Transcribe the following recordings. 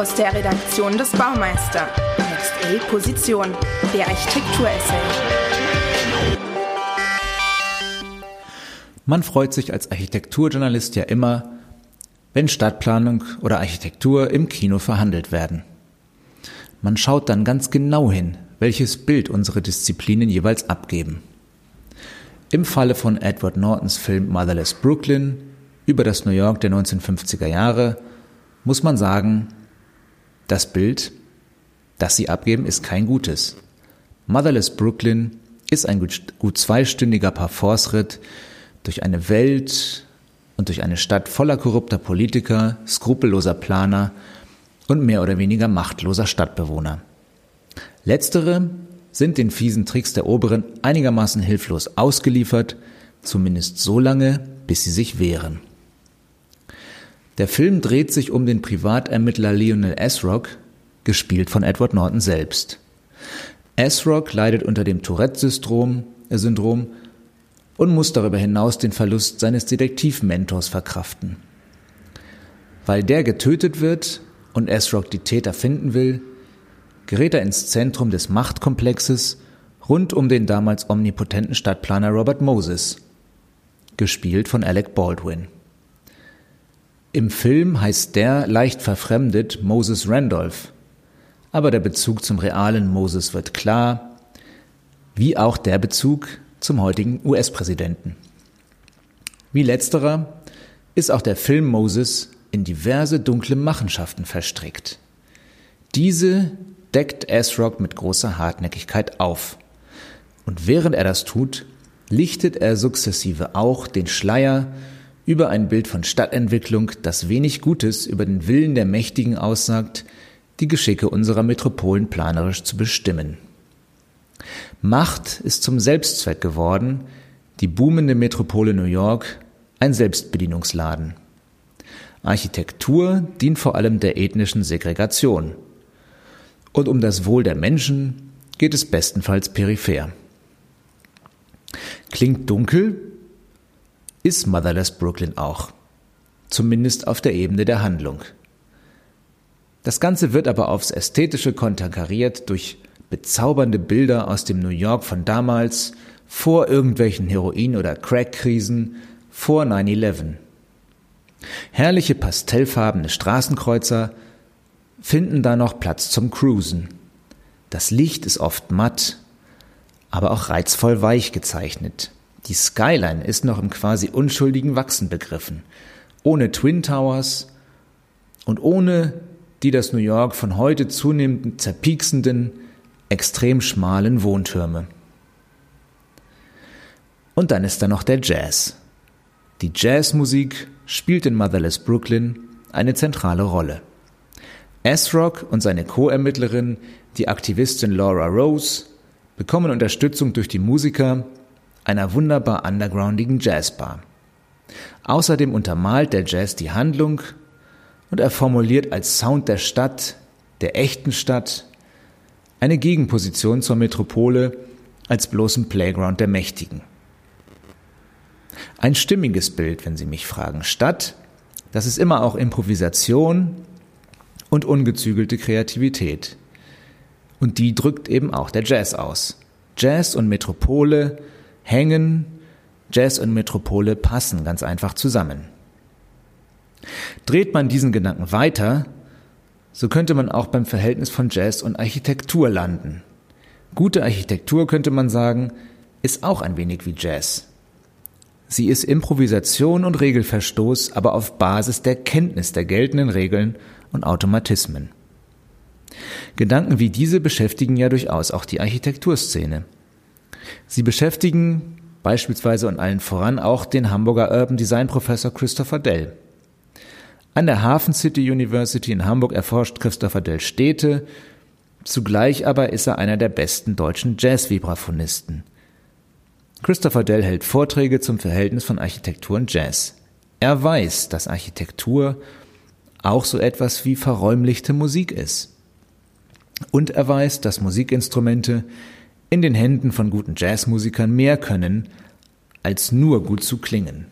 Aus der Redaktion des Baumeister. Next A Position. Der Architekturessay. Man freut sich als Architekturjournalist ja immer, wenn Stadtplanung oder Architektur im Kino verhandelt werden. Man schaut dann ganz genau hin, welches Bild unsere Disziplinen jeweils abgeben. Im Falle von Edward Nortons Film Motherless Brooklyn über das New York der 1950er Jahre muss man sagen, das Bild, das sie abgeben, ist kein gutes. Motherless Brooklyn ist ein gut zweistündiger Parforce-Ritt durch eine Welt und durch eine Stadt voller korrupter Politiker, skrupelloser Planer und mehr oder weniger machtloser Stadtbewohner. Letztere sind den fiesen Tricks der Oberen einigermaßen hilflos ausgeliefert, zumindest so lange, bis sie sich wehren. Der Film dreht sich um den Privatermittler Lionel Asrock, gespielt von Edward Norton selbst. Asrock leidet unter dem Tourette-Syndrom äh, und muss darüber hinaus den Verlust seines Detektivmentors verkraften. Weil der getötet wird und Asrock die Täter finden will, gerät er ins Zentrum des Machtkomplexes rund um den damals omnipotenten Stadtplaner Robert Moses, gespielt von Alec Baldwin. Im Film heißt der leicht verfremdet Moses Randolph, aber der Bezug zum realen Moses wird klar, wie auch der Bezug zum heutigen US-Präsidenten. Wie letzterer ist auch der Film Moses in diverse dunkle Machenschaften verstrickt. Diese deckt Asrock mit großer Hartnäckigkeit auf. Und während er das tut, lichtet er sukzessive auch den Schleier über ein Bild von Stadtentwicklung, das wenig Gutes über den Willen der Mächtigen aussagt, die Geschicke unserer Metropolen planerisch zu bestimmen. Macht ist zum Selbstzweck geworden, die boomende Metropole New York ein Selbstbedienungsladen. Architektur dient vor allem der ethnischen Segregation – und um das Wohl der Menschen geht es bestenfalls peripher. Klingt dunkel, ist Motherless Brooklyn auch, zumindest auf der Ebene der Handlung. Das Ganze wird aber aufs Ästhetische konterkariert durch bezaubernde Bilder aus dem New York von damals, vor irgendwelchen Heroin- oder Crack-Krisen, vor 9-11. Herrliche pastellfarbene Straßenkreuzer, finden da noch Platz zum Cruisen. Das Licht ist oft matt, aber auch reizvoll weich gezeichnet. Die Skyline ist noch im quasi unschuldigen Wachsen begriffen, ohne Twin Towers und ohne die das New York von heute zunehmend zerpieksenden, extrem schmalen Wohntürme. Und dann ist da noch der Jazz. Die Jazzmusik spielt in Motherless Brooklyn eine zentrale Rolle. Asrock und seine Co-Ermittlerin, die Aktivistin Laura Rose, bekommen Unterstützung durch die Musiker einer wunderbar undergroundigen Jazzbar. Außerdem untermalt der Jazz die Handlung und er formuliert als Sound der Stadt, der echten Stadt, eine Gegenposition zur Metropole als bloßen Playground der Mächtigen. Ein stimmiges Bild, wenn Sie mich fragen. Stadt, das ist immer auch Improvisation und ungezügelte Kreativität. Und die drückt eben auch der Jazz aus. Jazz und Metropole hängen, Jazz und Metropole passen ganz einfach zusammen. Dreht man diesen Gedanken weiter, so könnte man auch beim Verhältnis von Jazz und Architektur landen. Gute Architektur, könnte man sagen, ist auch ein wenig wie Jazz. Sie ist Improvisation und Regelverstoß, aber auf Basis der Kenntnis der geltenden Regeln und Automatismen. Gedanken wie diese beschäftigen ja durchaus auch die Architekturszene. Sie beschäftigen beispielsweise und allen voran auch den Hamburger Urban Design Professor Christopher Dell. An der Hafen City University in Hamburg erforscht Christopher Dell Städte, zugleich aber ist er einer der besten deutschen Jazz-Vibraphonisten. Christopher Dell hält Vorträge zum Verhältnis von Architektur und Jazz. Er weiß, dass Architektur auch so etwas wie verräumlichte Musik ist. Und er weiß, dass Musikinstrumente in den Händen von guten Jazzmusikern mehr können, als nur gut zu klingen.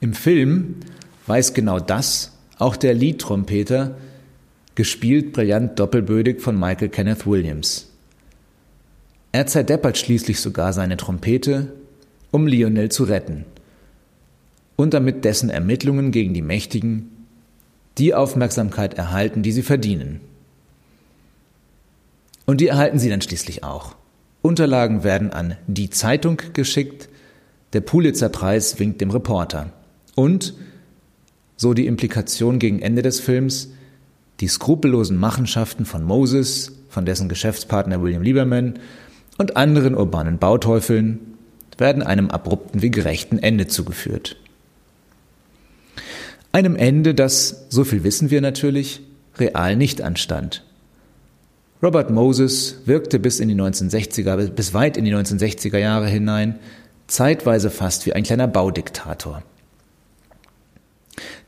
Im Film weiß genau das Auch der Lead-Trompeter, gespielt brillant doppelbödig von Michael Kenneth Williams. Er zerdeppert schließlich sogar seine Trompete, um Lionel zu retten und damit dessen Ermittlungen gegen die Mächtigen die Aufmerksamkeit erhalten, die sie verdienen. Und die erhalten sie dann schließlich auch. Unterlagen werden an die Zeitung geschickt, der Pulitzer-Preis winkt dem Reporter. Und, so die Implikation gegen Ende des Films, die skrupellosen Machenschaften von Moses, von dessen Geschäftspartner William Lieberman und anderen urbanen Bauteufeln werden einem abrupten wie gerechten Ende zugeführt. Einem Ende, das, so viel wissen wir natürlich, real nicht anstand. Robert Moses wirkte bis in die 1960er, bis weit in die 1960er Jahre hinein, zeitweise fast wie ein kleiner Baudiktator.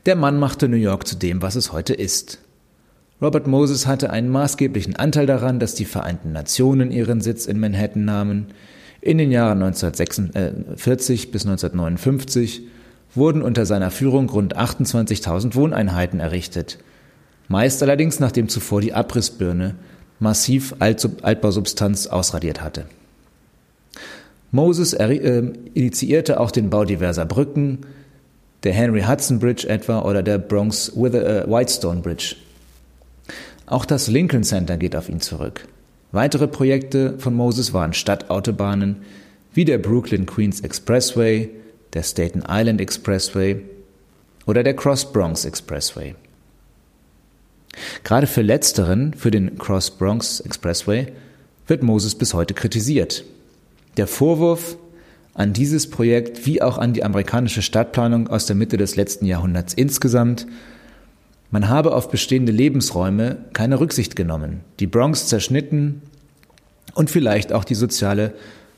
Der Mann machte New York zu dem, was es heute ist. Robert Moses hatte einen maßgeblichen Anteil daran, dass die Vereinten Nationen ihren Sitz in Manhattan nahmen. In den Jahren 1946 bis 1959 wurden unter seiner Führung rund 28.000 Wohneinheiten errichtet. Meist allerdings nachdem zuvor die Abrissbirne massiv Altbausubstanz ausradiert hatte. Moses äh, initiierte auch den Bau diverser Brücken, der Henry Hudson Bridge etwa oder der Bronx äh, Whitestone Bridge. Auch das Lincoln Center geht auf ihn zurück. Weitere Projekte von Moses waren Stadtautobahnen wie der Brooklyn Queens Expressway, der Staten Island Expressway oder der Cross Bronx Expressway. Gerade für letzteren, für den Cross Bronx Expressway, wird Moses bis heute kritisiert. Der Vorwurf an dieses Projekt wie auch an die amerikanische Stadtplanung aus der Mitte des letzten Jahrhunderts insgesamt, man habe auf bestehende Lebensräume keine Rücksicht genommen, die Bronx zerschnitten und vielleicht auch die soziale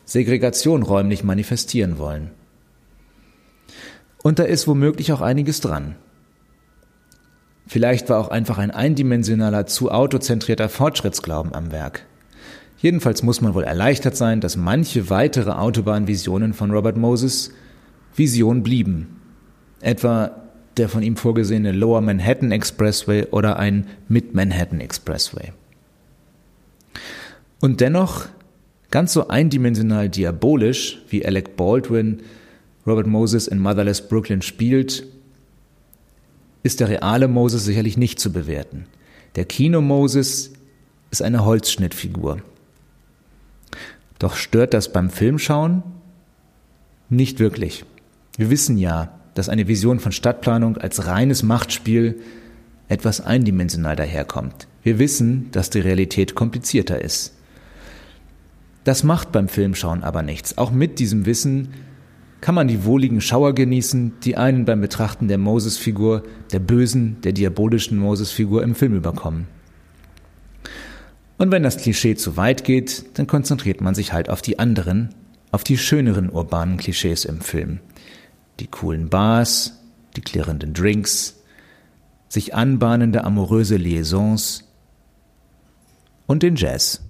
Segregation räumlich manifestieren wollen. Und da ist womöglich auch einiges dran. Vielleicht war auch einfach ein eindimensionaler, zu autozentrierter Fortschrittsglauben am Werk. Jedenfalls muss man wohl erleichtert sein, dass manche weitere Autobahnvisionen von Robert Moses Vision blieben. Etwa der von ihm vorgesehene Lower Manhattan Expressway oder ein Mid-Manhattan Expressway. Und dennoch, ganz so eindimensional diabolisch, wie Alec Baldwin Robert Moses in Motherless Brooklyn spielt, ist der reale Moses sicherlich nicht zu bewerten. Der Kino-Moses ist eine Holzschnittfigur. Doch stört das beim Filmschauen? Nicht wirklich. Wir wissen ja, dass eine Vision von Stadtplanung als reines Machtspiel etwas eindimensional daherkommt. Wir wissen, dass die Realität komplizierter ist. Das macht beim Filmschauen aber nichts. Auch mit diesem Wissen kann man die wohligen Schauer genießen, die einen beim Betrachten der Moses-Figur, der bösen, der diabolischen Moses-Figur im Film überkommen. Und wenn das Klischee zu weit geht, dann konzentriert man sich halt auf die anderen, auf die schöneren urbanen Klischees im Film. Die coolen Bars, die klirrenden Drinks, sich anbahnende amoröse Liaisons und den Jazz.